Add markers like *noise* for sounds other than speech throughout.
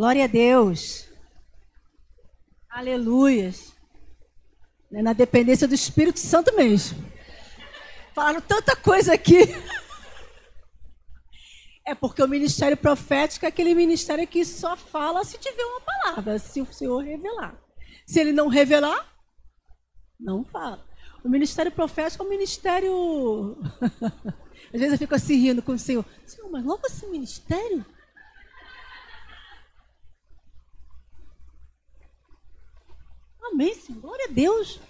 Glória a Deus. Aleluias. É na dependência do Espírito Santo mesmo. Falaram tanta coisa aqui. *laughs* É porque o ministério profético é aquele ministério que só fala se tiver uma palavra, se o Senhor revelar. Se ele não revelar, não fala. O ministério profético é um ministério. *laughs* Às vezes eu fico assim rindo com o Senhor. Senhor, mas logo esse ministério? Amém, Senhor. Glória a Deus.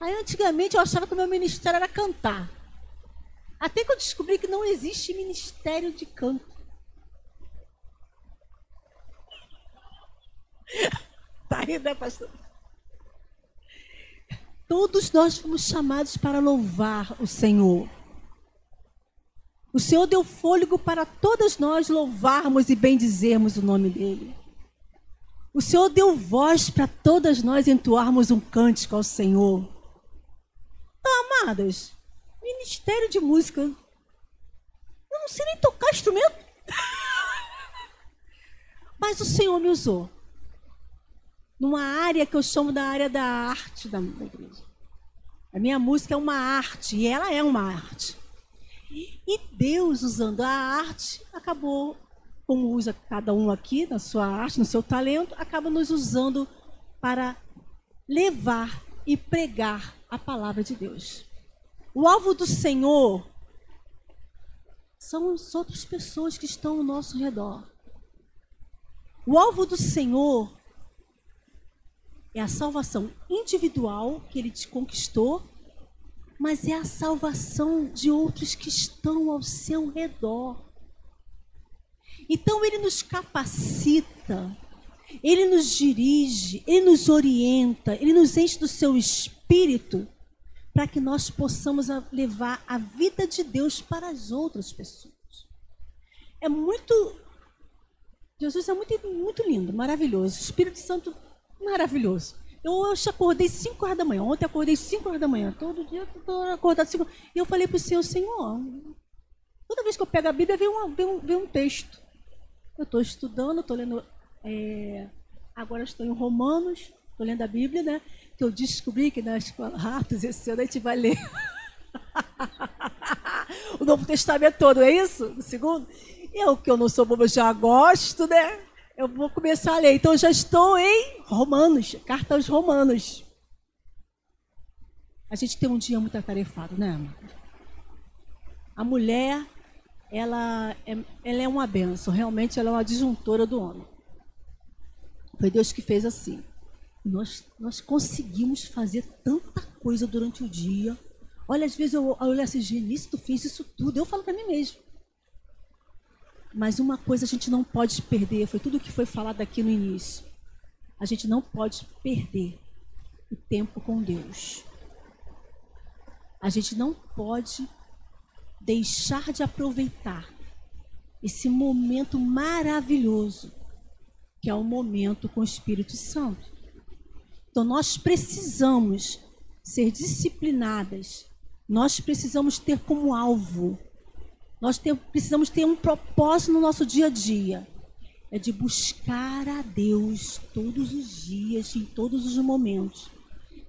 Aí antigamente eu achava que o meu ministério era cantar. Até que eu descobri que não existe ministério de canto. *laughs* Tá aí, né, pastor? Todos nós fomos chamados para louvar o Senhor. O Senhor deu fôlego para todas nós louvarmos e bendizermos o nome dEle. O Senhor deu voz para todas nós entoarmos um cântico ao Senhor. Então, amadas, Ministério de música. Eu não sei nem tocar instrumento. *laughs* Mas o Senhor me usou. Numa área que eu chamo da área da arte da igreja. A minha música é uma arte, e ela é uma arte. E Deus, usando a arte, acabou, como usa cada um aqui na sua arte, no seu talento, acaba nos usando para levar e pregar a palavra de Deus. O alvo do Senhor são as outras pessoas que estão ao nosso redor. O alvo do Senhor é a salvação individual que ele te conquistou, mas é a salvação de outros que estão ao seu redor. Então ele nos capacita, ele nos dirige, ele nos orienta, ele nos enche do seu espírito para que nós possamos levar a vida de Deus para as outras pessoas. É muito. Jesus é muito, muito lindo, maravilhoso. Espírito Santo, maravilhoso. Eu hoje acordei 5 horas da manhã. Ontem acordei 5 horas da manhã. Todo dia estou acordado 5 E eu falei para o Senhor, Senhor, toda vez que eu pego a Bíblia, vem, uma, vem, um, vem um texto. Eu estou estudando, estou lendo. É, agora estou em Romanos, estou lendo a Bíblia, né? que eu descobri que na escola *laughs* Ratos esse ano a gente vai ler *laughs* o Novo Testamento todo, é isso? No segundo? Eu, que eu não sou boba, já gosto, né? Eu vou começar a ler. Então, já estou em Romanos, carta aos Romanos. A gente tem um dia muito atarefado, né? A mulher, ela é, ela é uma benção. Realmente, ela é uma disjuntora do homem. Foi Deus que fez assim. Nós, nós conseguimos fazer tanta coisa durante o dia. Olha, às vezes eu, eu olho assim, Genice, tu fez isso tudo. Eu falo para mim mesmo. Mas uma coisa a gente não pode perder, foi tudo que foi falado aqui no início. A gente não pode perder o tempo com Deus. A gente não pode deixar de aproveitar esse momento maravilhoso que é o momento com o Espírito Santo. Então, nós precisamos ser disciplinadas, nós precisamos ter como alvo, nós ter, precisamos ter um propósito no nosso dia a dia. É de buscar a Deus todos os dias, em todos os momentos.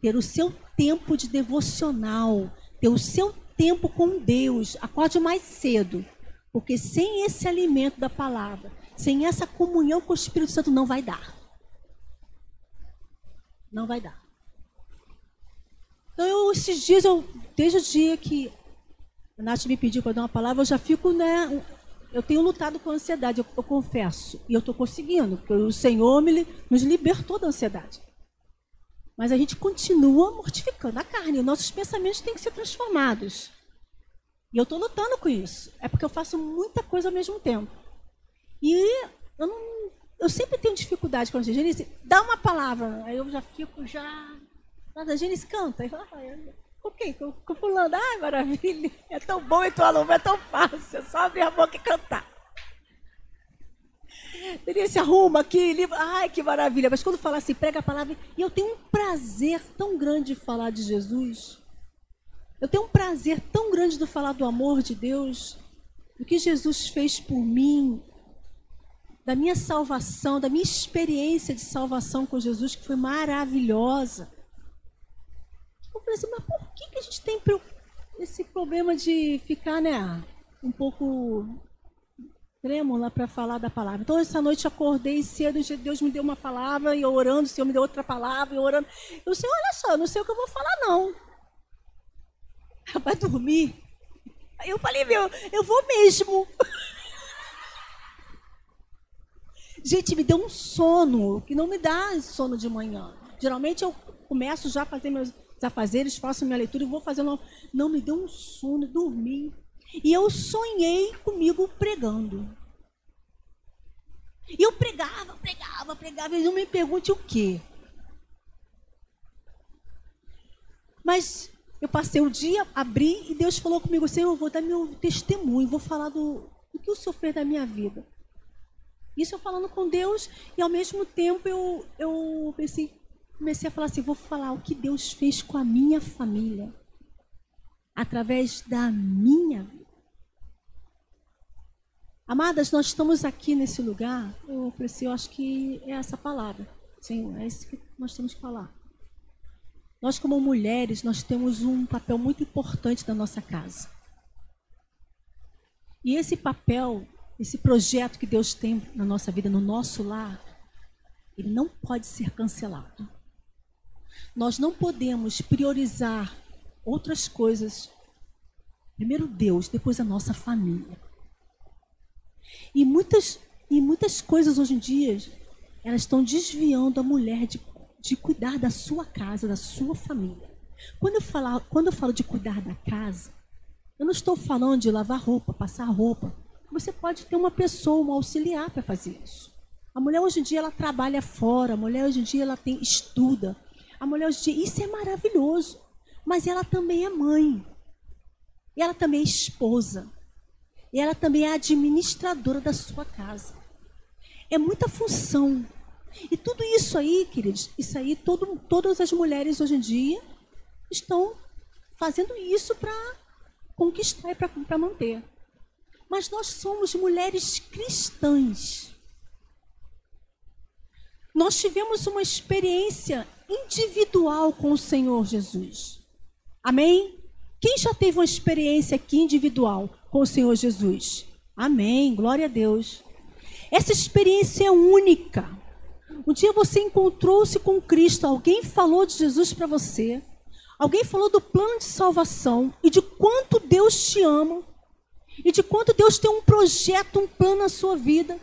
Ter o seu tempo de devocional, ter o seu tempo com Deus. Acorde mais cedo, porque sem esse alimento da palavra, sem essa comunhão com o Espírito Santo, não vai dar não vai dar. Então, eu, esses dias, eu, desde o dia que a Nath me pediu para dar uma palavra, eu já fico, né? Eu tenho lutado com a ansiedade, eu, eu confesso. E eu estou conseguindo, porque o Senhor me, nos libertou da ansiedade. Mas a gente continua mortificando a carne. Nossos pensamentos têm que ser transformados. E eu estou lutando com isso. É porque eu faço muita coisa ao mesmo tempo. E eu não, eu sempre tenho dificuldade com a Genice. Dá uma palavra, aí eu já fico já. A Genice canta. Ok, com, com fulano, ai maravilha, é tão bom e tua aluna é tão fácil, é só abrir a boca e cantar. Denise arruma aqui, ai que maravilha. Mas quando fala assim, prega a palavra, e eu tenho um prazer tão grande de falar de Jesus. Eu tenho um prazer tão grande de falar do amor de Deus, do que Jesus fez por mim, da minha salvação, da minha experiência de salvação com Jesus, que foi maravilhosa. Eu falei assim, mas por que, que a gente tem esse problema de ficar, né, um pouco trêmula para falar da palavra. Então, essa noite acordei cedo, Deus me deu uma palavra, e eu orando, o Senhor me deu outra palavra, e eu orando. Eu disse, olha só, não sei o que eu vou falar, não. Vai dormir. Aí eu falei, meu, eu vou mesmo. *laughs* Gente, me deu um sono, que não me dá sono de manhã. Geralmente eu começo já a fazer meus afazeres, faço minha leitura e vou fazendo. Não, me deu um sono, dormi. E eu sonhei comigo pregando. E eu pregava, pregava, pregava, e não me pergunte o quê. Mas eu passei o dia, abri e Deus falou comigo assim: eu vou dar meu testemunho, vou falar do, do que o Senhor fez da minha vida. Isso eu falando com Deus e ao mesmo tempo eu, eu pensei, comecei a falar assim: vou falar o que Deus fez com a minha família, através da minha vida. Amadas, nós estamos aqui nesse lugar, eu ofereci, eu acho que é essa palavra. Sim, é isso que nós temos que falar. Nós, como mulheres, nós temos um papel muito importante na nossa casa. E esse papel, esse projeto que Deus tem na nossa vida, no nosso lar, ele não pode ser cancelado. Nós não podemos priorizar outras coisas. Primeiro Deus, depois a nossa família. E muitas, e muitas coisas hoje em dia, elas estão desviando a mulher de, de cuidar da sua casa, da sua família. Quando eu, falar, quando eu falo de cuidar da casa, eu não estou falando de lavar roupa, passar roupa. Você pode ter uma pessoa, um auxiliar para fazer isso. A mulher hoje em dia ela trabalha fora, a mulher hoje em dia ela tem estuda. A mulher hoje em dia, isso é maravilhoso. Mas ela também é mãe. E ela também é esposa. E ela também é administradora da sua casa. É muita função. E tudo isso aí, queridos, isso aí, todo, todas as mulheres hoje em dia estão fazendo isso para conquistar e para manter. Mas nós somos mulheres cristãs. Nós tivemos uma experiência individual com o Senhor Jesus. Amém? Quem já teve uma experiência aqui individual com o Senhor Jesus. Amém. Glória a Deus. Essa experiência é única. Um dia você encontrou-se com Cristo, alguém falou de Jesus para você, alguém falou do plano de salvação e de quanto Deus te ama e de quanto Deus tem um projeto, um plano na sua vida,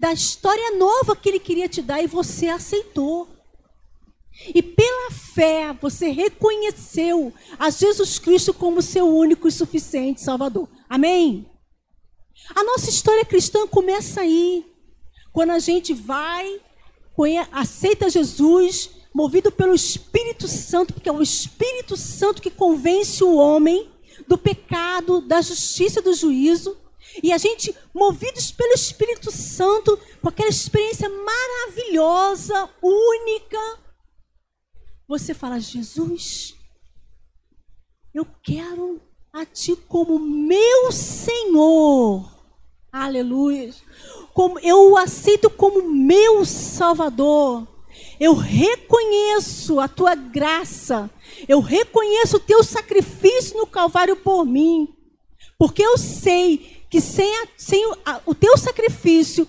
da história nova que Ele queria te dar e você aceitou. E pela fé você reconheceu a Jesus Cristo como seu único e suficiente Salvador. Amém? A nossa história cristã começa aí. Quando a gente vai, aceita Jesus, movido pelo Espírito Santo, porque é o Espírito Santo que convence o homem do pecado, da justiça e do juízo. E a gente, movidos pelo Espírito Santo, com aquela experiência maravilhosa, única, você fala: Jesus, eu quero a ti como meu Senhor. Aleluia. Como eu o aceito como meu Salvador. Eu reconheço a tua graça. Eu reconheço o teu sacrifício no Calvário por mim. Porque eu sei que sem, a, sem o, a, o teu sacrifício,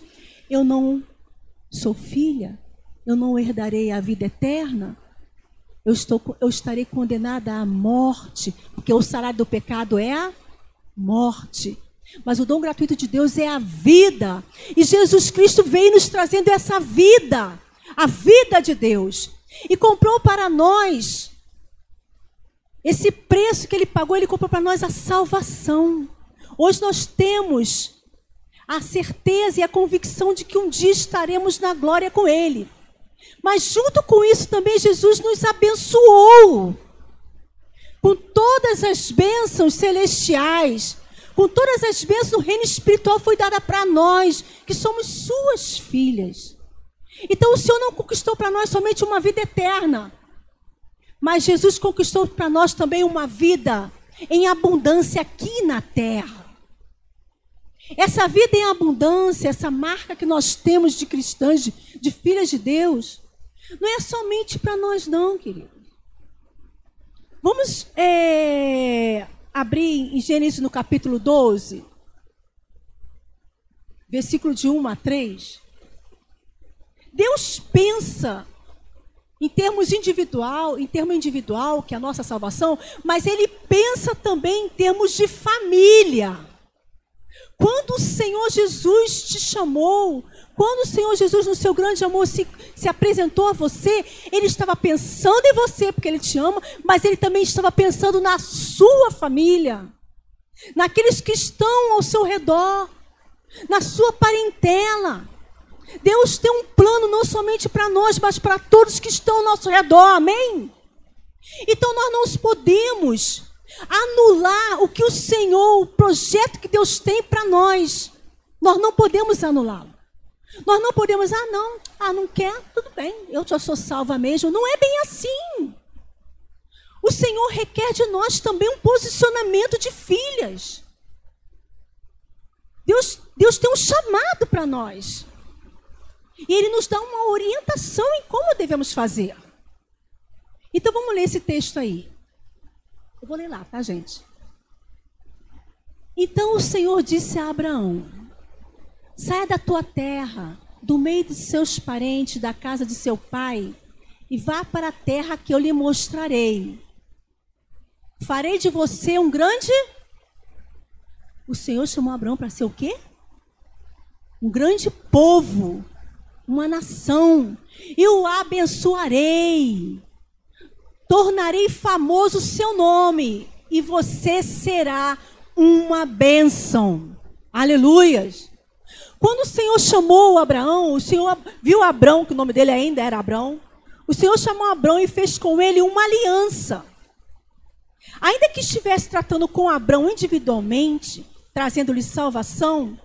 eu não sou filha. Eu não herdarei a vida eterna eu, estou, eu estarei condenada à morte, porque o salário do pecado é a morte. Mas o dom gratuito de Deus é a vida. E Jesus Cristo veio nos trazendo essa vida, a vida de Deus. E comprou para nós esse preço que ele pagou, ele comprou para nós a salvação. Hoje nós temos a certeza e a convicção de que um dia estaremos na glória com ele. Mas junto com isso também Jesus nos abençoou com todas as bênçãos celestiais, com todas as bênçãos do reino espiritual foi dada para nós, que somos suas filhas. Então o Senhor não conquistou para nós somente uma vida eterna, mas Jesus conquistou para nós também uma vida em abundância aqui na terra. Essa vida em abundância, essa marca que nós temos de cristãs, de, de filhas de Deus, não é somente para nós, não, querido. Vamos é, abrir em Gênesis no capítulo 12, versículo de 1 a 3. Deus pensa em termos individual, em termo individual, que é a nossa salvação, mas ele pensa também em termos de família. Quando o Senhor Jesus te chamou, quando o Senhor Jesus, no seu grande amor, se, se apresentou a você, Ele estava pensando em você, porque Ele te ama, mas Ele também estava pensando na sua família, naqueles que estão ao seu redor, na sua parentela. Deus tem um plano não somente para nós, mas para todos que estão ao nosso redor, amém? Então nós não podemos anular o que o Senhor, o projeto que Deus tem para nós. Nós não podemos anulá-lo. Nós não podemos, ah, não, ah, não quer, tudo bem, eu já sou salva mesmo. Não é bem assim. O Senhor requer de nós também um posicionamento de filhas. Deus, Deus tem um chamado para nós. E Ele nos dá uma orientação em como devemos fazer. Então vamos ler esse texto aí. Eu vou ler lá, tá, gente? Então o Senhor disse a Abraão: Saia da tua terra, do meio de seus parentes, da casa de seu pai, e vá para a terra que eu lhe mostrarei. Farei de você um grande. O Senhor chamou Abraão para ser o quê? Um grande povo, uma nação, e o abençoarei. Tornarei famoso o seu nome, e você será uma bênção. Aleluias. Quando o Senhor chamou Abraão, o Senhor viu Abraão, que o nome dele ainda era Abraão. O Senhor chamou Abraão e fez com ele uma aliança. Ainda que estivesse tratando com Abraão individualmente, trazendo-lhe salvação,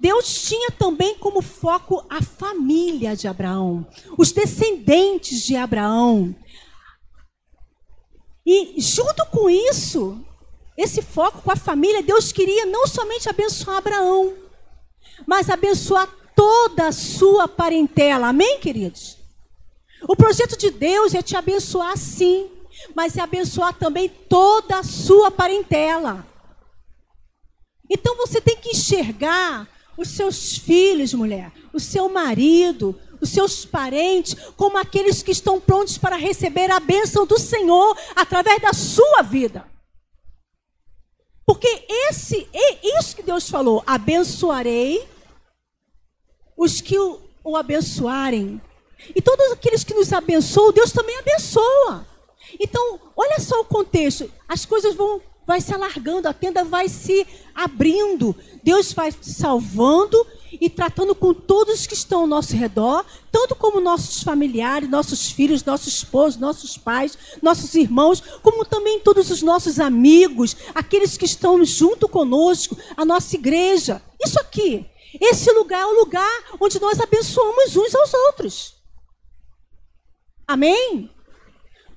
Deus tinha também como foco a família de Abraão, os descendentes de Abraão. E junto com isso, esse foco com a família, Deus queria não somente abençoar Abraão, mas abençoar toda a sua parentela. Amém, queridos? O projeto de Deus é te abençoar sim, mas é abençoar também toda a sua parentela. Então você tem que enxergar os seus filhos, mulher, o seu marido, os seus parentes, como aqueles que estão prontos para receber a bênção do Senhor através da sua vida. Porque esse, é isso que Deus falou, abençoarei os que o, o abençoarem. E todos aqueles que nos abençoam, Deus também abençoa. Então, olha só o contexto. As coisas vão vai se alargando, a tenda vai se abrindo. Deus vai salvando e tratando com todos que estão ao nosso redor, tanto como nossos familiares, nossos filhos, nossos esposos, nossos pais, nossos irmãos, como também todos os nossos amigos, aqueles que estão junto conosco, a nossa igreja. Isso aqui, esse lugar é o lugar onde nós abençoamos uns aos outros. Amém?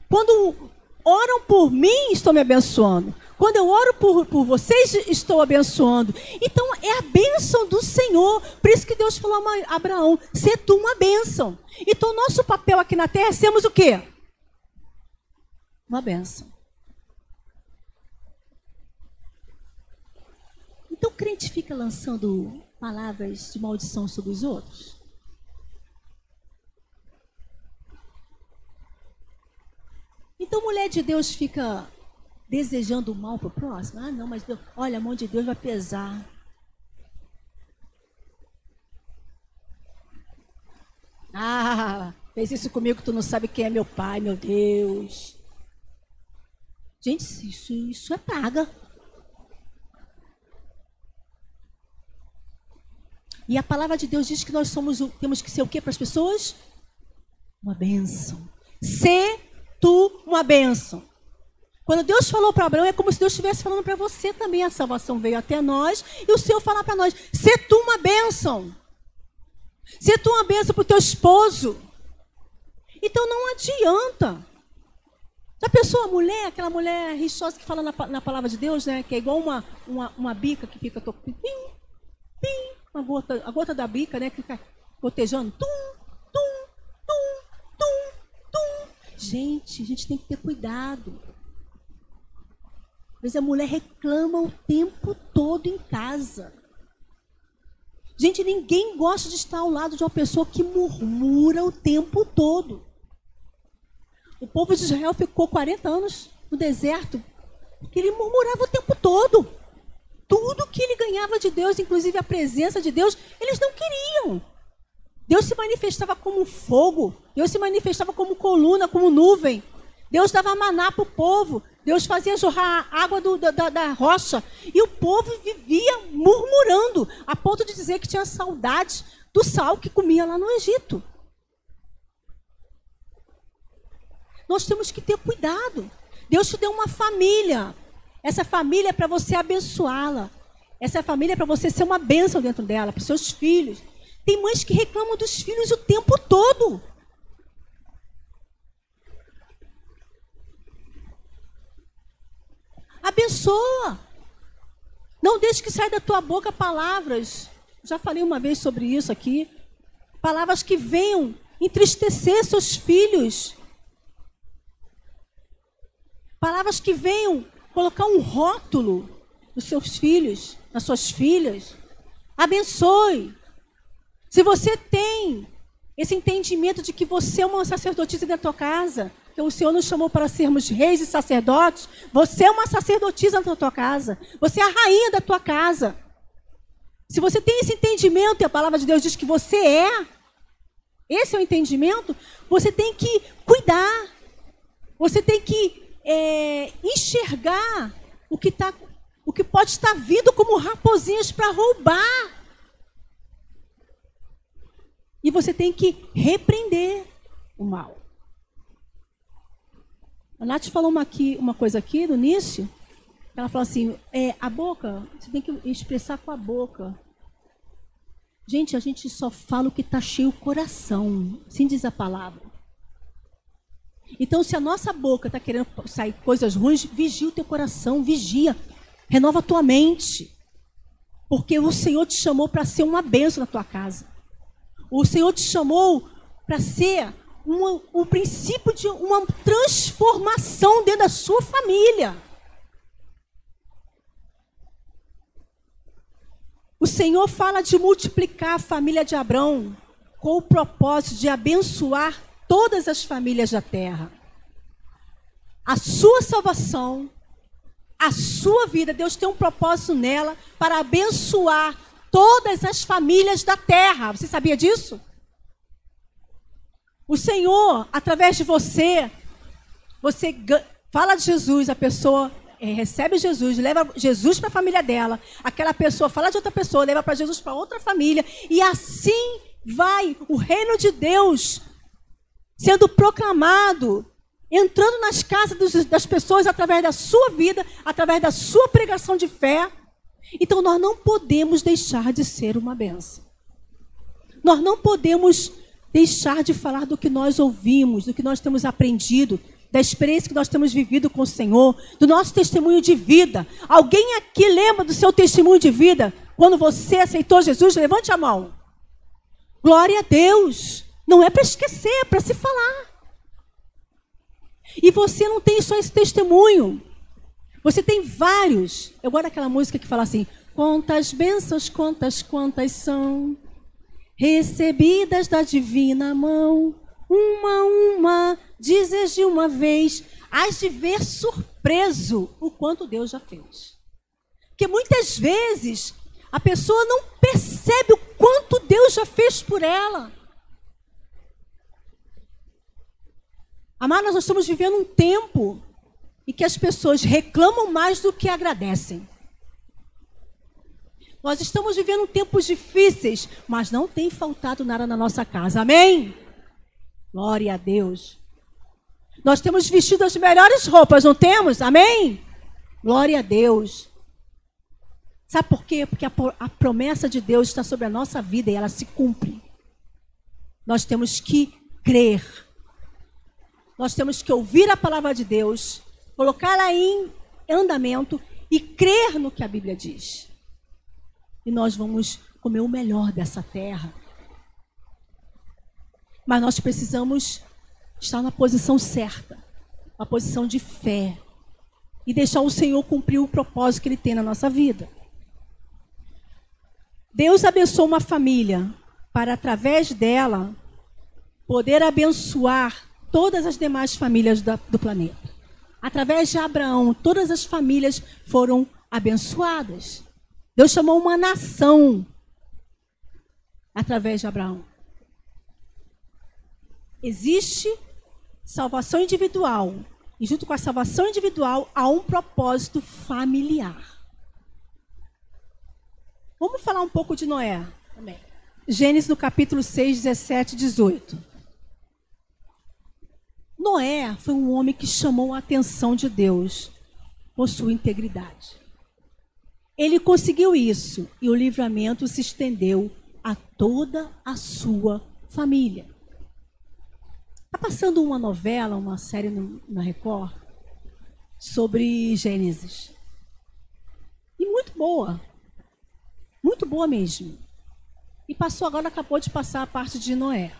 Quando oram por mim, estão me abençoando. Quando eu oro por, por vocês, estou abençoando. Então, é a bênção do Senhor. Por isso que Deus falou a Abraão: ser tu uma bênção. Então, nosso papel aqui na terra é sermos o quê? Uma bênção. Então, o crente fica lançando palavras de maldição sobre os outros? Então, mulher de Deus fica desejando o mal para o próximo. Ah, não, mas Deus, olha, a mão de Deus vai pesar. Ah, fez isso comigo, tu não sabe quem é meu pai, meu Deus. Gente, isso, isso é praga. E a palavra de Deus diz que nós somos, temos que ser o que para as pessoas? Uma bênção. Ser tu uma bênção. Quando Deus falou para Abraão, é como se Deus estivesse falando para você também. A salvação veio até nós e o Senhor falar para nós: ser tu uma bênção. Ser tu uma bênção para o teu esposo. Então não adianta. Já pensou a mulher, aquela mulher rixosa que fala na, na, palavra de Deus, né? Que é igual uma, uma, uma bica que fica tocando. pim, uma gota, a gota da bica, né? Que fica gotejando. Tum, tum, tum, tum, tum. Gente, a gente tem que ter cuidado. Vezes a mulher reclama o tempo todo em casa. Gente, ninguém gosta de estar ao lado de uma pessoa que murmura o tempo todo. O povo de Israel ficou 40 anos no deserto porque ele murmurava o tempo todo. Tudo que ele ganhava de Deus, inclusive a presença de Deus, eles não queriam. Deus se manifestava como fogo, Deus se manifestava como coluna, como nuvem. Deus dava maná para o povo, Deus fazia jorrar água do, da, da rocha. E o povo vivia murmurando, a ponto de dizer que tinha saudade do sal que comia lá no Egito. Nós temos que ter cuidado. Deus te deu uma família. Essa família é para você abençoá-la. Essa família é para você ser uma bênção dentro dela, para seus filhos. Tem mães que reclamam dos filhos o tempo todo. Abençoa. Não deixe que saia da tua boca palavras. Já falei uma vez sobre isso aqui. Palavras que venham entristecer seus filhos. Palavras que venham colocar um rótulo nos seus filhos, nas suas filhas. Abençoe. Se você tem esse entendimento de que você é uma sacerdotisa da tua casa, que o Senhor nos chamou para sermos reis e sacerdotes, você é uma sacerdotisa da tua casa. Você é a rainha da tua casa. Se você tem esse entendimento e a palavra de Deus diz que você é, esse é o entendimento, você tem que cuidar. Você tem que é, enxergar o que, tá, o que pode estar vindo como raposinhas para roubar. E você tem que repreender o mal. A Nath falou uma, aqui, uma coisa aqui no início. Ela falou assim: é, a boca, você tem que expressar com a boca. Gente, a gente só fala o que está cheio o coração. Assim diz a palavra. Então, se a nossa boca está querendo sair coisas ruins, vigia o teu coração, vigia. Renova a tua mente. Porque o Senhor te chamou para ser uma bênção na tua casa. O Senhor te chamou para ser um, um princípio de uma transformação dentro da sua família. O Senhor fala de multiplicar a família de Abraão com o propósito de abençoar todas as famílias da terra. A sua salvação, a sua vida, Deus tem um propósito nela para abençoar todas as famílias da terra. Você sabia disso? O Senhor, através de você, você fala de Jesus, a pessoa é, recebe Jesus, leva Jesus para a família dela, aquela pessoa fala de outra pessoa, leva para Jesus para outra família, e assim vai o reino de Deus sendo proclamado, entrando nas casas das pessoas através da sua vida, através da sua pregação de fé. Então nós não podemos deixar de ser uma benção. Nós não podemos deixar de falar do que nós ouvimos, do que nós temos aprendido, da experiência que nós temos vivido com o Senhor, do nosso testemunho de vida. Alguém aqui lembra do seu testemunho de vida quando você aceitou Jesus? Levante a mão. Glória a Deus. Não é para esquecer, é para se falar. E você não tem só esse testemunho. Você tem vários. Eu gosto daquela música que fala assim: quantas bênçãos, quantas, quantas são recebidas da divina mão, uma a uma, dizes de uma vez, hás de ver surpreso o quanto Deus já fez. Porque muitas vezes a pessoa não percebe o quanto Deus já fez por ela. Amados, nós estamos vivendo um tempo em que as pessoas reclamam mais do que agradecem. Nós estamos vivendo tempos difíceis, mas não tem faltado nada na nossa casa. Amém? Glória a Deus. Nós temos vestido as melhores roupas, não temos? Amém? Glória a Deus. Sabe por quê? Porque a, a promessa de Deus está sobre a nossa vida e ela se cumpre. Nós temos que crer nós temos que ouvir a palavra de Deus, colocá-la em andamento e crer no que a Bíblia diz. E nós vamos comer o melhor dessa terra. Mas nós precisamos estar na posição certa, a posição de fé, e deixar o Senhor cumprir o propósito que Ele tem na nossa vida. Deus abençoou uma família para, através dela, poder abençoar todas as demais famílias do planeta. Através de Abraão, todas as famílias foram abençoadas. Deus chamou uma nação através de Abraão. Existe salvação individual. E junto com a salvação individual há um propósito familiar. Vamos falar um pouco de Noé também. Gênesis no capítulo 6, 17 e 18. Noé foi um homem que chamou a atenção de Deus por sua integridade. Ele conseguiu isso e o livramento se estendeu a toda a sua família. Está passando uma novela, uma série no, na Record, sobre Gênesis. E muito boa. Muito boa mesmo. E passou agora, acabou de passar a parte de Noé.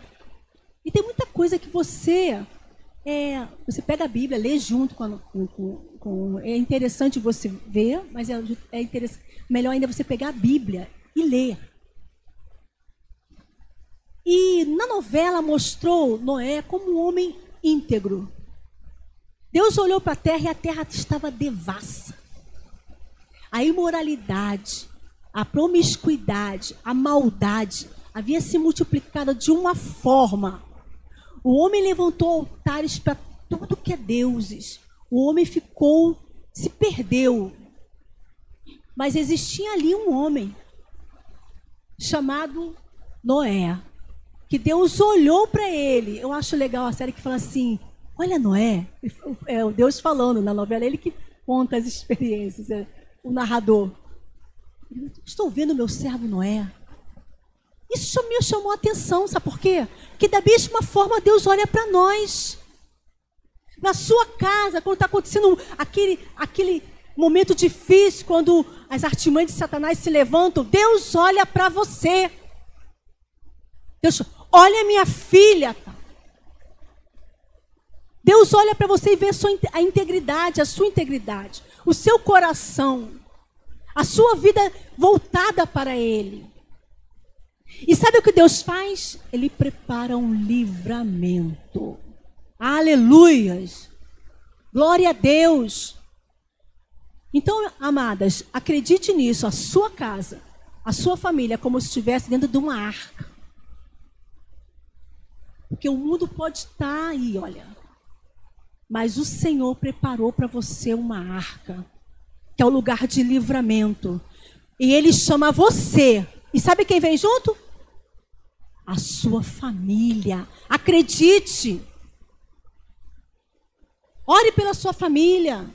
E tem muita coisa que você é, você pega a Bíblia, lê junto com, a, com, com, é interessante você ver, mas é, é interessante, melhor ainda você pegar a Bíblia e ler. E na novela mostrou Noé como um homem íntegro. Deus olhou para a terra e a terra estava devassa. A imoralidade, a promiscuidade, a maldade havia se multiplicado de uma forma o homem levantou altares para tudo que é deuses. O homem ficou, se perdeu. Mas existia ali um homem chamado Noé, que Deus olhou para ele. Eu acho legal a série que fala assim: Olha, Noé, é o Deus falando na novela, ele que conta as experiências, é o narrador. Estou vendo meu servo Noé. Isso me chamou a atenção, sabe por quê? Que da mesma forma Deus olha para nós. Na sua casa, quando está acontecendo aquele, aquele momento difícil, quando as artimanhas de Satanás se levantam, Deus olha para você. Deus, olha minha filha. Deus olha para você e vê a integridade, a sua integridade, o seu coração, a sua vida voltada para Ele. E sabe o que Deus faz? Ele prepara um livramento. Aleluias! Glória a Deus! Então, amadas, acredite nisso, a sua casa, a sua família, como se estivesse dentro de uma arca. Porque o mundo pode estar aí, olha. Mas o Senhor preparou para você uma arca, que é o lugar de livramento. E Ele chama você. E sabe quem vem junto? a sua família. Acredite. Ore pela sua família.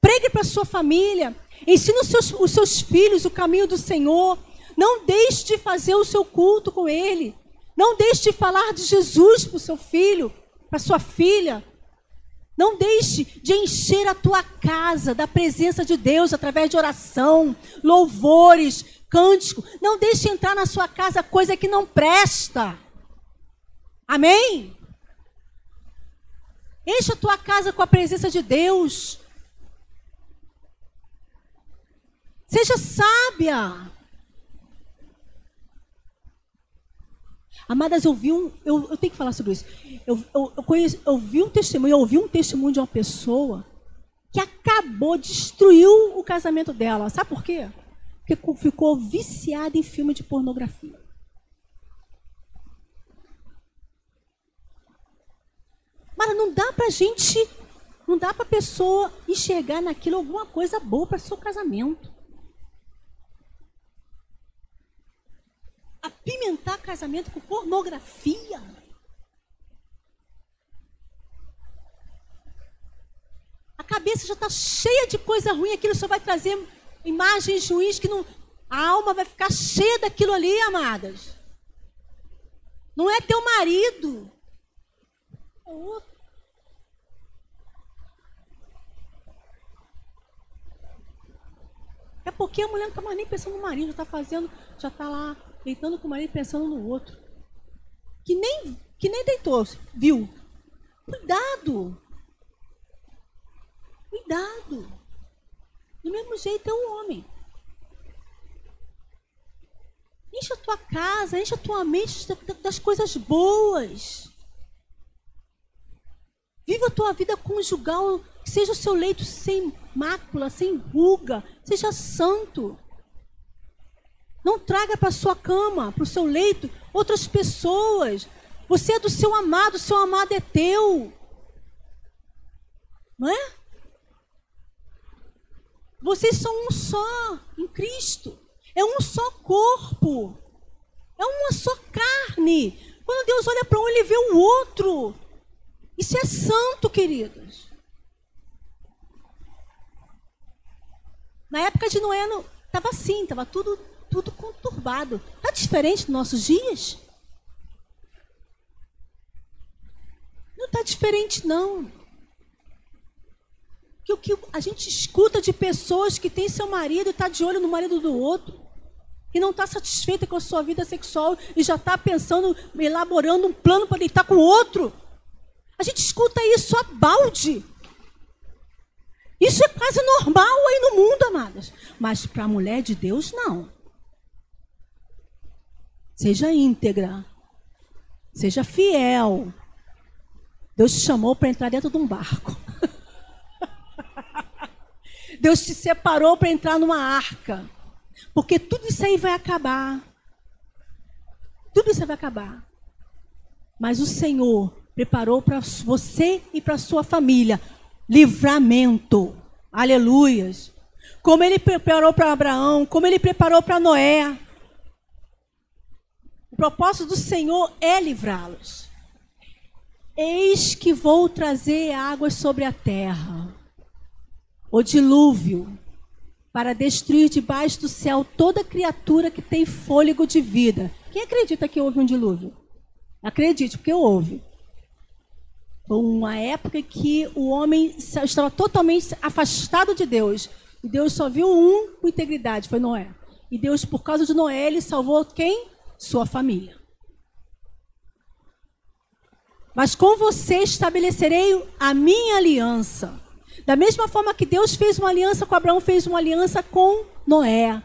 Pregue para a sua família. Ensine os seus, os seus filhos o caminho do Senhor. Não deixe de fazer o seu culto com Ele. Não deixe de falar de Jesus para o seu filho, para sua filha. Não deixe de encher a tua casa da presença de Deus através de oração, louvores, cântico. Não deixe entrar na sua casa coisa que não presta. Amém? Enche a tua casa com a presença de Deus. Seja sábia. Amadas, eu vi um. Eu, eu tenho que falar sobre isso. Eu, eu, eu, eu vi um testemunho, eu ouvi um testemunho de uma pessoa que acabou, destruiu o casamento dela. Sabe por quê? porque ficou viciada em filme de pornografia. Mas não dá para gente, não dá para a pessoa enxergar naquilo alguma coisa boa para seu casamento. Apimentar casamento com pornografia. A cabeça já está cheia de coisa ruim, aquilo só vai trazer imagens ruins que não. A alma vai ficar cheia daquilo ali, amadas. Não é teu marido. É outro. É porque a mulher não está mais nem pensando no marido, já está fazendo, já está lá deitando com o marido pensando no outro. Que nem, que nem deitou, viu? Cuidado! Cuidado! Do mesmo jeito é o homem. Enche a tua casa, enche a tua mente das coisas boas. Viva a tua vida conjugal, seja o seu leito sem mácula, sem ruga, seja santo. Não traga para sua cama, para o seu leito, outras pessoas. Você é do seu amado, o seu amado é teu. Não é? Vocês são um só em Cristo. É um só corpo. É uma só carne. Quando Deus olha para um, ele vê o outro. Isso é santo, queridos. Na época de Noé estava assim, estava tudo, tudo conturbado. Está diferente dos nossos dias? Não está diferente, não. Que o que a gente escuta de pessoas que têm seu marido e está de olho no marido do outro, e não está satisfeita com a sua vida sexual e já está pensando, elaborando um plano para deitar com o outro. A gente escuta isso a balde. Isso é quase normal aí no mundo, amadas. Mas para a mulher de Deus, não. Seja íntegra. Seja fiel. Deus te chamou para entrar dentro de um barco. *laughs* Deus te separou para entrar numa arca. Porque tudo isso aí vai acabar. Tudo isso vai acabar. Mas o Senhor preparou para você e para sua família livramento. Aleluias. Como ele preparou para Abraão, como ele preparou para Noé. O propósito do Senhor é livrá-los. Eis que vou trazer águas sobre a terra, o dilúvio, para destruir debaixo do céu toda criatura que tem fôlego de vida. Quem acredita que houve um dilúvio? Acredite, porque houve. Uma época que o homem estava totalmente afastado de Deus. E Deus só viu um com integridade, foi Noé. E Deus, por causa de Noé, ele salvou quem? Sua família. Mas com você estabelecerei a minha aliança. Da mesma forma que Deus fez uma aliança com Abraão, fez uma aliança com Noé.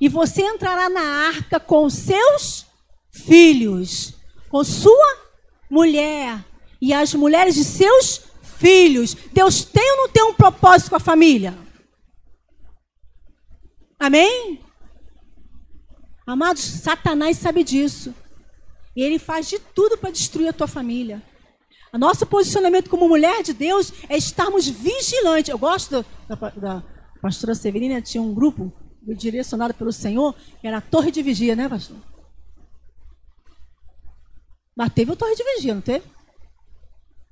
E você entrará na arca com seus filhos, com sua mulher, e as mulheres de seus filhos. Deus tem ou não tem um propósito com a família? Amém? Amados, Satanás sabe disso. E ele faz de tudo para destruir a tua família. O nosso posicionamento como mulher de Deus é estarmos vigilantes. Eu gosto da, da, pastora Severina, tinha um grupo direcionado pelo Senhor, que era a torre de vigia, né, pastor? Mas teve a torre de vigia, não teve?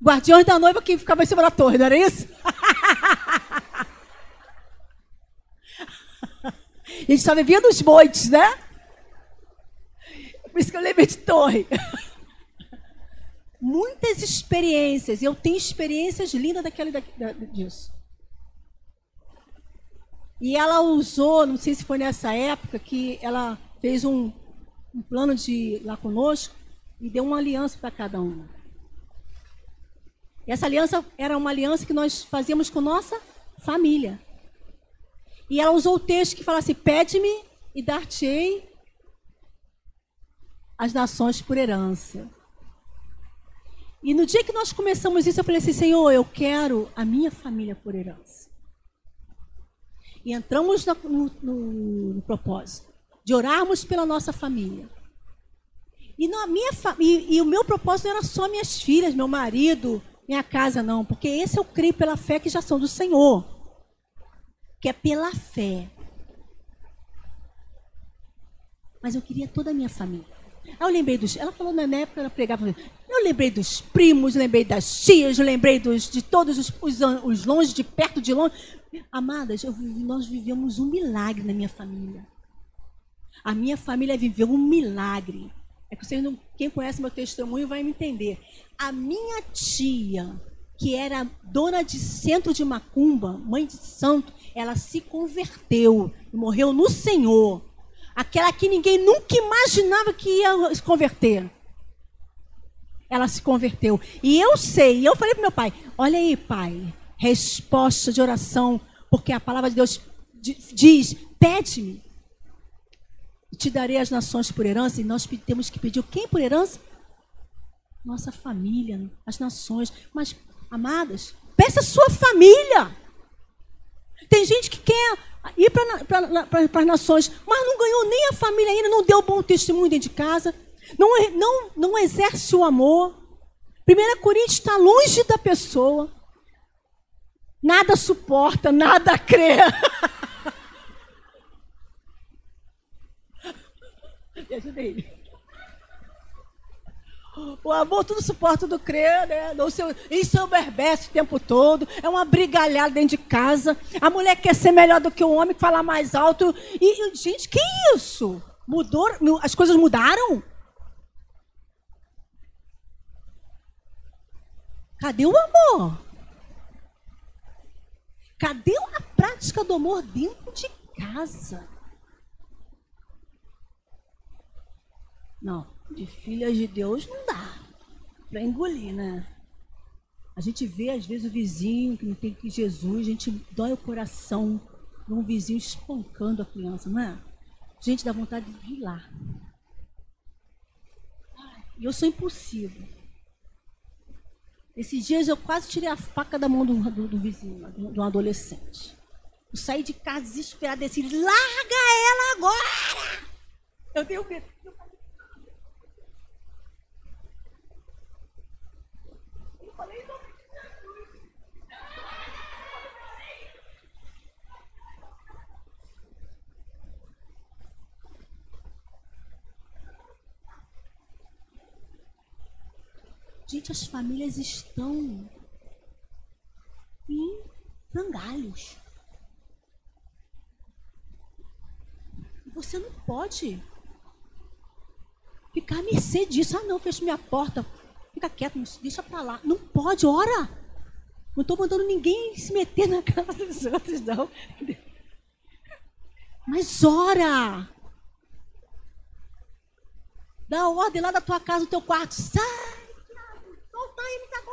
Guardiões da noiva que ficava em cima da torre, não era isso? *laughs* a gente só vivia nos montes, né? Por isso que eu lembrei de torre. *laughs* Muitas experiências. Eu tenho experiências lindas daquela, da, disso. E ela usou, não sei se foi nessa época, que ela fez um, um plano de lá conosco e deu uma aliança para cada um. E essa aliança era uma aliança que nós fazíamos com nossa família. E ela usou o texto que fala assim: Pede-me e dar-te-ei as nações por herança. E no dia que nós começamos isso, eu falei assim: Senhor, eu quero a minha família por herança. E entramos no, no, no propósito de orarmos pela nossa família. E, na minha, e, e o meu propósito não era só minhas filhas, meu marido, minha casa não, porque esse eu creio pela fé que já são do Senhor. Que é pela fé. Mas eu queria toda a minha família. Aí eu lembrei dos. Ela falou na época, ela pregava. Eu lembrei dos primos, lembrei das tias, lembrei dos, de todos os, os, os longe, de perto, de longe. Amadas, eu, nós vivemos um milagre na minha família. A minha família viveu um milagre. É que vocês não, quem conhece meu testemunho vai me entender. A minha tia, que era dona de centro de macumba, mãe de santo, ela se converteu e morreu no Senhor. Aquela que ninguém nunca imaginava que ia se converter. Ela se converteu. E eu sei, e eu falei para meu pai: olha aí, pai, resposta de oração, porque a palavra de Deus diz: pede-me, te darei as nações por herança, e nós temos que pedir quem por herança? Nossa família, as nações. Mas, amadas, peça a sua família. Tem gente que quer ir para as nações, mas não ganhou nem a família ainda, não deu bom testemunho dentro de casa, não, não, não exerce o amor. 1 Coríntios está longe da pessoa. Nada suporta, nada *laughs* crê. Ajuda. O amor tudo suporta do crer, né? No seu, berbeste o tempo todo. É uma brigalhada dentro de casa. A mulher quer ser melhor do que o homem, falar mais alto. E, gente, que isso? Mudou? As coisas mudaram? Cadê o amor? Cadê a prática do amor dentro de casa? Não, de filhas de Deus não dá para engolir, né? A gente vê às vezes o vizinho que não tem que Jesus, a gente dói o coração de um vizinho espancando a criança, não é? Gente, dá vontade de ir lá. E eu sou impossível. Esses dias eu quase tirei a faca da mão do, do, do vizinho, de um adolescente. Eu saí de casa desesperada disse, larga ela agora! Eu dei o medo. Gente, as famílias estão em frangalhos. Você não pode ficar à mercê disso. Ah, não, fecha minha porta. Fica quieto, deixa pra lá. Não pode, ora. Não estou mandando ninguém se meter na casa dos outros, não. Mas ora. Dá ordem lá da tua casa, do teu quarto. Sai!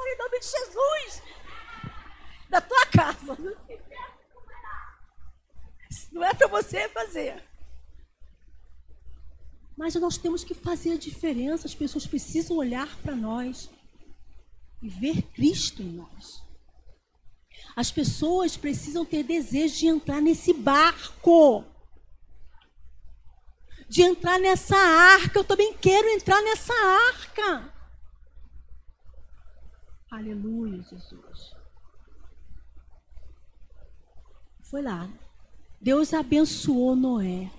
Em nome de Jesus. Da tua casa. Não é para você fazer. Mas nós temos que fazer a diferença. As pessoas precisam olhar para nós e ver Cristo em nós. As pessoas precisam ter desejo de entrar nesse barco. De entrar nessa arca. Eu também quero entrar nessa arca. Aleluia, Jesus. Foi lá. Deus abençoou Noé.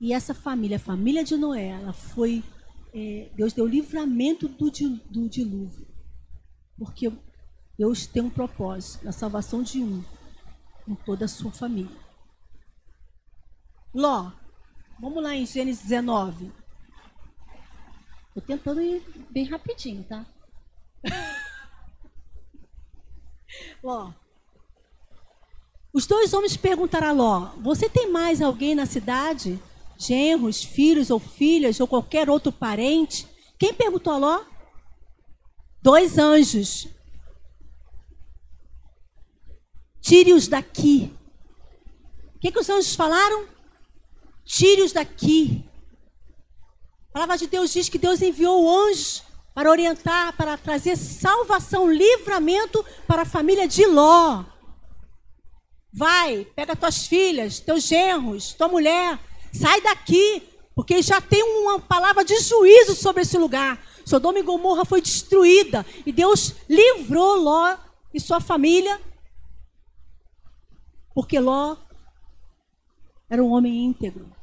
E essa família, a família de Noé, ela foi. É, Deus deu livramento do, do dilúvio. Porque Deus tem um propósito na salvação de um, com toda a sua família. Ló, vamos lá em Gênesis 19. Estou tentando ir bem rapidinho, tá? Ló. Os dois homens perguntaram a Ló: Você tem mais alguém na cidade? Genros, filhos ou filhas, ou qualquer outro parente? Quem perguntou a Ló? Dois anjos. Tire-os daqui. O que, que os anjos falaram? Tire-os daqui. A palavra de Deus diz que Deus enviou anjos para orientar, para trazer salvação, livramento para a família de Ló. Vai, pega tuas filhas, teus genros, tua mulher, sai daqui, porque já tem uma palavra de juízo sobre esse lugar. Sodoma e Gomorra foi destruída e Deus livrou Ló e sua família, porque Ló era um homem íntegro.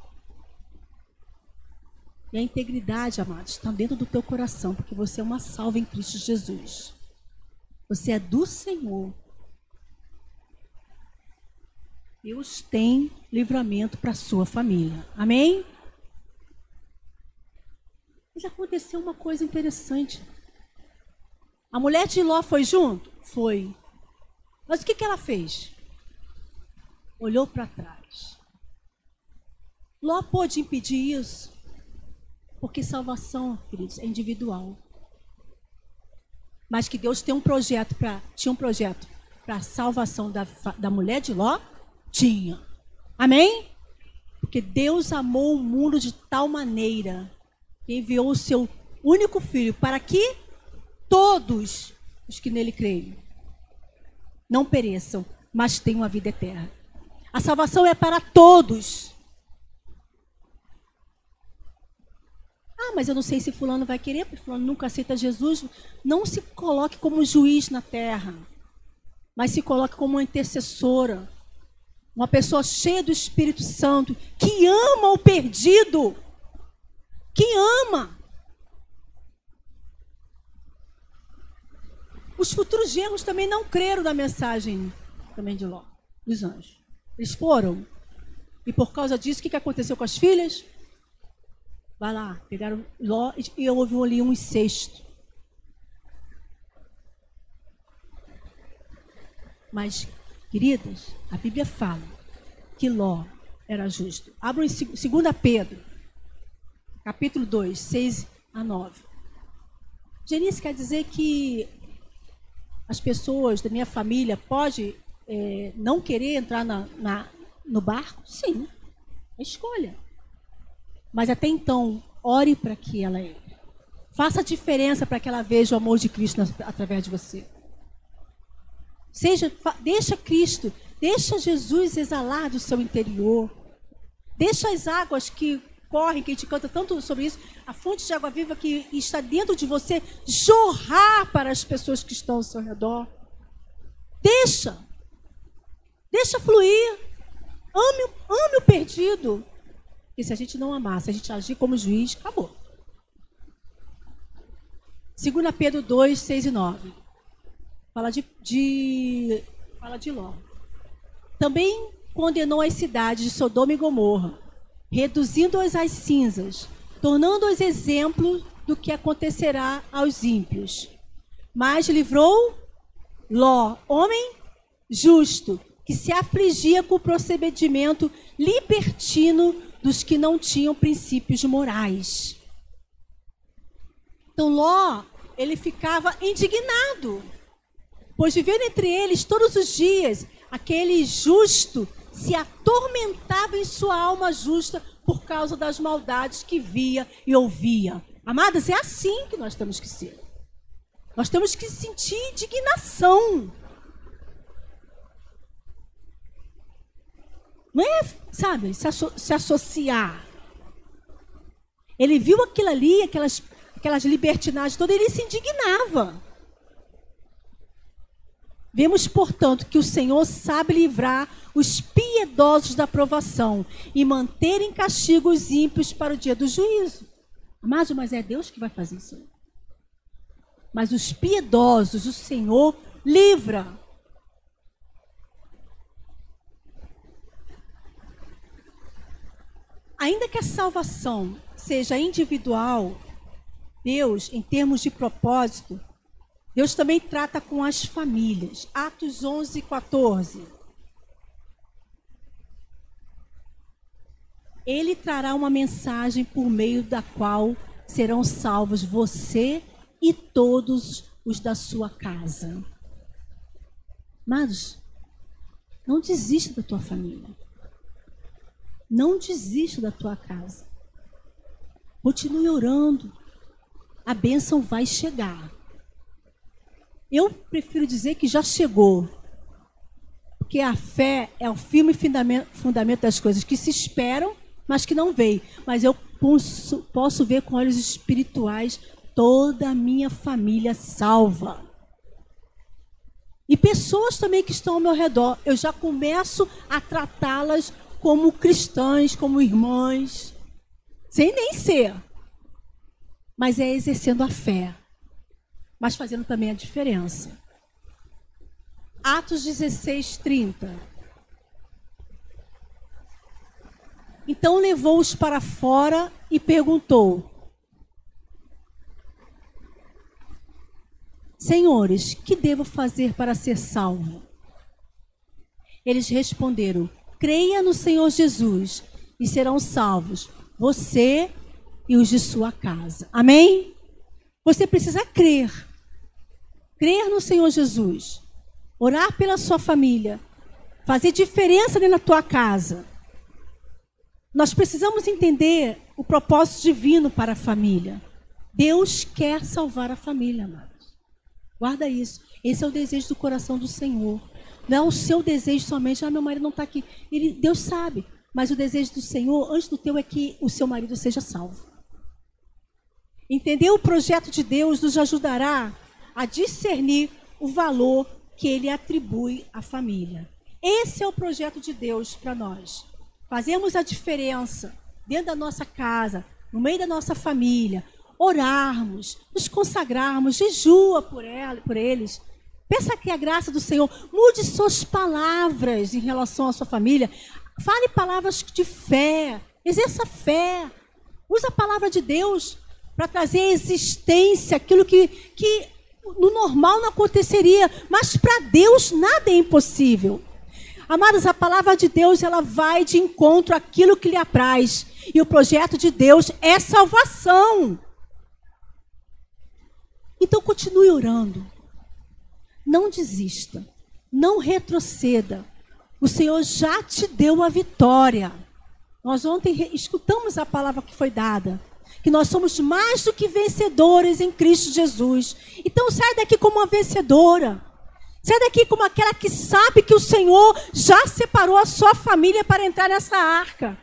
E a integridade, amados, está dentro do teu coração, porque você é uma salva em Cristo Jesus. Você é do Senhor. Deus tem livramento para sua família. Amém? Mas aconteceu uma coisa interessante. A mulher de Ló foi junto? Foi. Mas o que, que ela fez? Olhou para trás. Ló pôde impedir isso? Porque salvação, queridos, é individual. Mas que Deus tem um projeto para tinha um projeto para a salvação da, da mulher de Ló? Tinha. Amém? Porque Deus amou o mundo de tal maneira que enviou o seu único filho para que todos os que nele creem não pereçam, mas tenham a vida eterna. A salvação é para todos. Ah, mas eu não sei se fulano vai querer, porque fulano nunca aceita Jesus. Não se coloque como juiz na terra, mas se coloque como uma intercessora. Uma pessoa cheia do Espírito Santo, que ama o perdido. Que ama. Os futuros genros também não creram na mensagem também de Ló, dos anjos. Eles foram. E por causa disso, o que aconteceu com as filhas? Vai lá, pegaram Ló e houve ali um incesto. Mas, queridas, a Bíblia fala que Ló era justo. Abram em 2 Pedro, capítulo 2, 6 a 9. Genice quer dizer que as pessoas da minha família podem é, não querer entrar na, na, no barco? Sim, é escolha. Mas até então, ore para que ela entre. Faça a diferença para que ela veja o amor de Cristo através de você. Seja, deixa Cristo, deixa Jesus exalar do seu interior. Deixa as águas que correm, que a gente canta tanto sobre isso, a fonte de água viva que está dentro de você, jorrar para as pessoas que estão ao seu redor. Deixa. Deixa fluir. Ame, ame o perdido. E se a gente não amar, se a gente agir como juiz, acabou. 2 Pedro 2, 6 e 9. Fala de, de, fala de Ló. Também condenou as cidades de Sodoma e Gomorra, reduzindo-as às cinzas, tornando-as exemplo do que acontecerá aos ímpios. Mas livrou Ló, homem justo, que se afligia com o procedimento libertino dos que não tinham princípios morais. Então Ló, ele ficava indignado, pois vivendo entre eles todos os dias, aquele justo se atormentava em sua alma justa por causa das maldades que via e ouvia. Amadas, é assim que nós temos que ser. Nós temos que sentir indignação. Não é, sabe, se, asso se associar. Ele viu aquilo ali, aquelas, aquelas libertinagens todas, ele se indignava. Vemos, portanto, que o Senhor sabe livrar os piedosos da provação e manter em castigo os ímpios para o dia do juízo. Mas, mas é Deus que vai fazer isso. Mas os piedosos, o Senhor livra. Ainda que a salvação seja individual, Deus, em termos de propósito, Deus também trata com as famílias. Atos 11, 14. Ele trará uma mensagem por meio da qual serão salvos você e todos os da sua casa. Amados, não desista da tua família. Não desista da tua casa. Continue orando. A bênção vai chegar. Eu prefiro dizer que já chegou. Porque a fé é o firme fundamento das coisas que se esperam, mas que não veem. Mas eu posso, posso ver com olhos espirituais toda a minha família salva. E pessoas também que estão ao meu redor, eu já começo a tratá-las como cristãs, como irmãs, sem nem ser. Mas é exercendo a fé, mas fazendo também a diferença. Atos 16, 30. Então levou-os para fora e perguntou: Senhores, que devo fazer para ser salvo? Eles responderam: Creia no Senhor Jesus e serão salvos, você e os de sua casa. Amém? Você precisa crer. Crer no Senhor Jesus. Orar pela sua família. Fazer diferença da tua casa. Nós precisamos entender o propósito divino para a família. Deus quer salvar a família, amados. Guarda isso. Esse é o desejo do coração do Senhor. Não é o seu desejo somente, ah, meu marido não está aqui. Ele, Deus sabe. Mas o desejo do Senhor, antes do teu, é que o seu marido seja salvo. Entender o projeto de Deus nos ajudará a discernir o valor que ele atribui à família. Esse é o projeto de Deus para nós. Fazemos a diferença dentro da nossa casa, no meio da nossa família, orarmos, nos consagrarmos, jejua por, ela, por eles. Peça que a graça do Senhor mude suas palavras em relação à sua família. Fale palavras de fé, exerça fé. Use a palavra de Deus para trazer à existência aquilo que, que no normal não aconteceria, mas para Deus nada é impossível. Amadas, a palavra de Deus ela vai de encontro àquilo que lhe apraz. E o projeto de Deus é salvação. Então continue orando. Não desista. Não retroceda. O Senhor já te deu a vitória. Nós ontem escutamos a palavra que foi dada. Que nós somos mais do que vencedores em Cristo Jesus. Então sai daqui como uma vencedora. Sai daqui como aquela que sabe que o Senhor já separou a sua família para entrar nessa arca.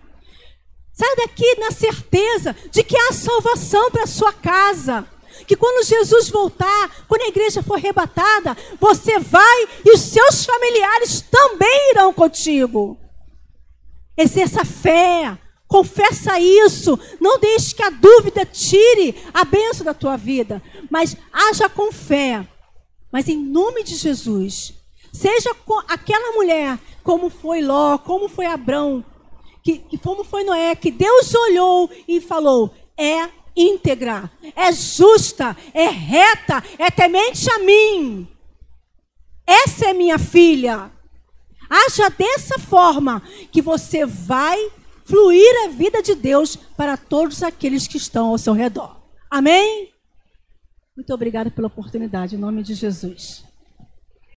Sai daqui na certeza de que há salvação para a sua casa. Que quando Jesus voltar, quando a igreja for arrebatada, você vai e os seus familiares também irão contigo. Exerça fé, confessa isso, não deixe que a dúvida tire a bênção da tua vida, mas haja com fé. Mas em nome de Jesus, seja aquela mulher, como foi Ló, como foi Abrão, que, que como foi Noé, que Deus olhou e falou: é íntegra, é justa, é reta, é temente a mim. Essa é minha filha. Haja dessa forma que você vai fluir a vida de Deus para todos aqueles que estão ao seu redor. Amém? Muito obrigada pela oportunidade, em nome de Jesus.